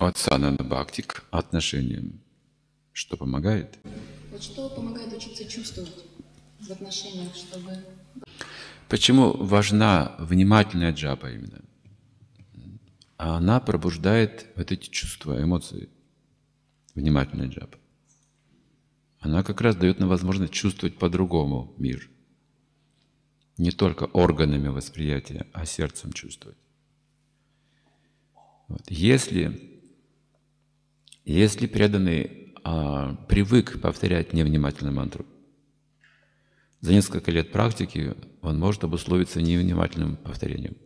От санана бхакти к отношениям. Что помогает? Вот что помогает учиться чувствовать в отношениях, чтобы... Почему важна внимательная джапа именно? Она пробуждает вот эти чувства, эмоции. Внимательная джапа. Она как раз дает нам возможность чувствовать по-другому мир. Не только органами восприятия, а сердцем чувствовать. Вот. Если, если преданный а, привык повторять невнимательную мантру, за несколько лет практики он может обусловиться невнимательным повторением.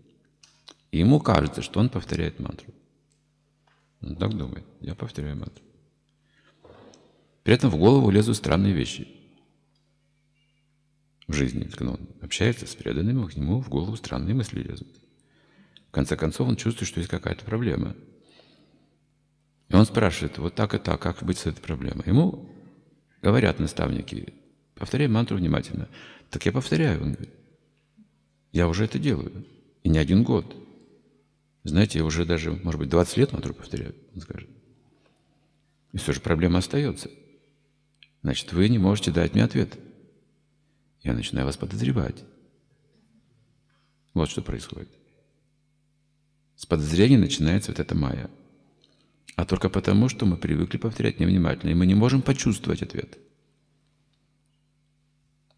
И ему кажется, что он повторяет мантру. Он так думает, я повторяю мантру. При этом в голову лезут странные вещи в жизни. Когда он общается с преданными, к нему в голову странные мысли лезут. В конце концов, он чувствует, что есть какая-то проблема. И он спрашивает, вот так и так, как быть с этой проблемой? Ему говорят наставники, повторяй мантру внимательно. Так я повторяю, он говорит. Я уже это делаю. И не один год. Знаете, я уже даже, может быть, 20 лет мантру повторяю, он скажет. И все же проблема остается. Значит, вы не можете дать мне ответ. Я начинаю вас подозревать. Вот что происходит. С подозрения начинается вот эта майя. А только потому, что мы привыкли повторять невнимательно, и мы не можем почувствовать ответ.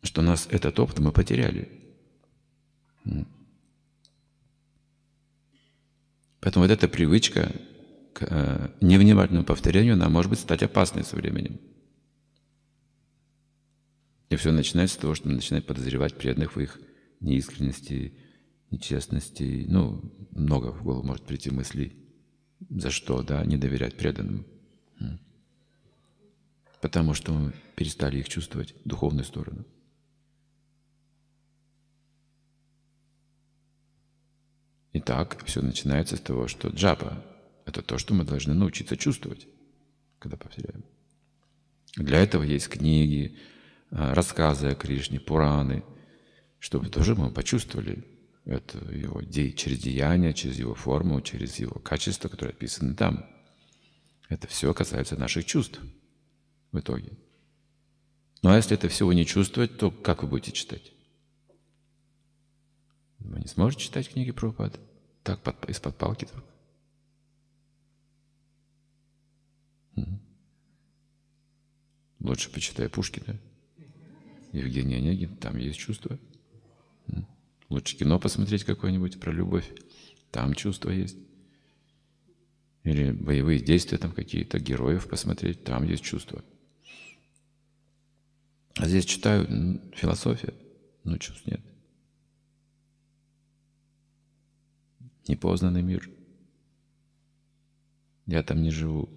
Что нас этот опыт мы потеряли. Поэтому вот эта привычка к э, невнимательному повторению, она может быть стать опасной со временем. И все начинается с того, что начинает подозревать преданных в их неискренности, нечестности. Ну, много в голову может прийти мыслей. За что, да, не доверять преданным. Потому что мы перестали их чувствовать, духовную сторону. Итак, все начинается с того, что джапа – это то, что мы должны научиться чувствовать, когда повторяем. Для этого есть книги, а, рассказы о Кришне, Пураны, чтобы тоже мы почувствовали это его через деяния, через его форму, через его качества, которые описаны там. Это все касается наших чувств в итоге. Ну а если это всего не чувствовать, то как вы будете читать? Вы не сможете читать книги Прабхупады? Так, под, из-под палки только. Лучше почитай Пушкина. Евгений Онегин, там есть чувство. Лучше кино посмотреть какое-нибудь про любовь, там чувство есть. Или боевые действия там какие-то, героев посмотреть, там есть чувство. А здесь читаю философия, но чувств нет. Непознанный мир. Я там не живу.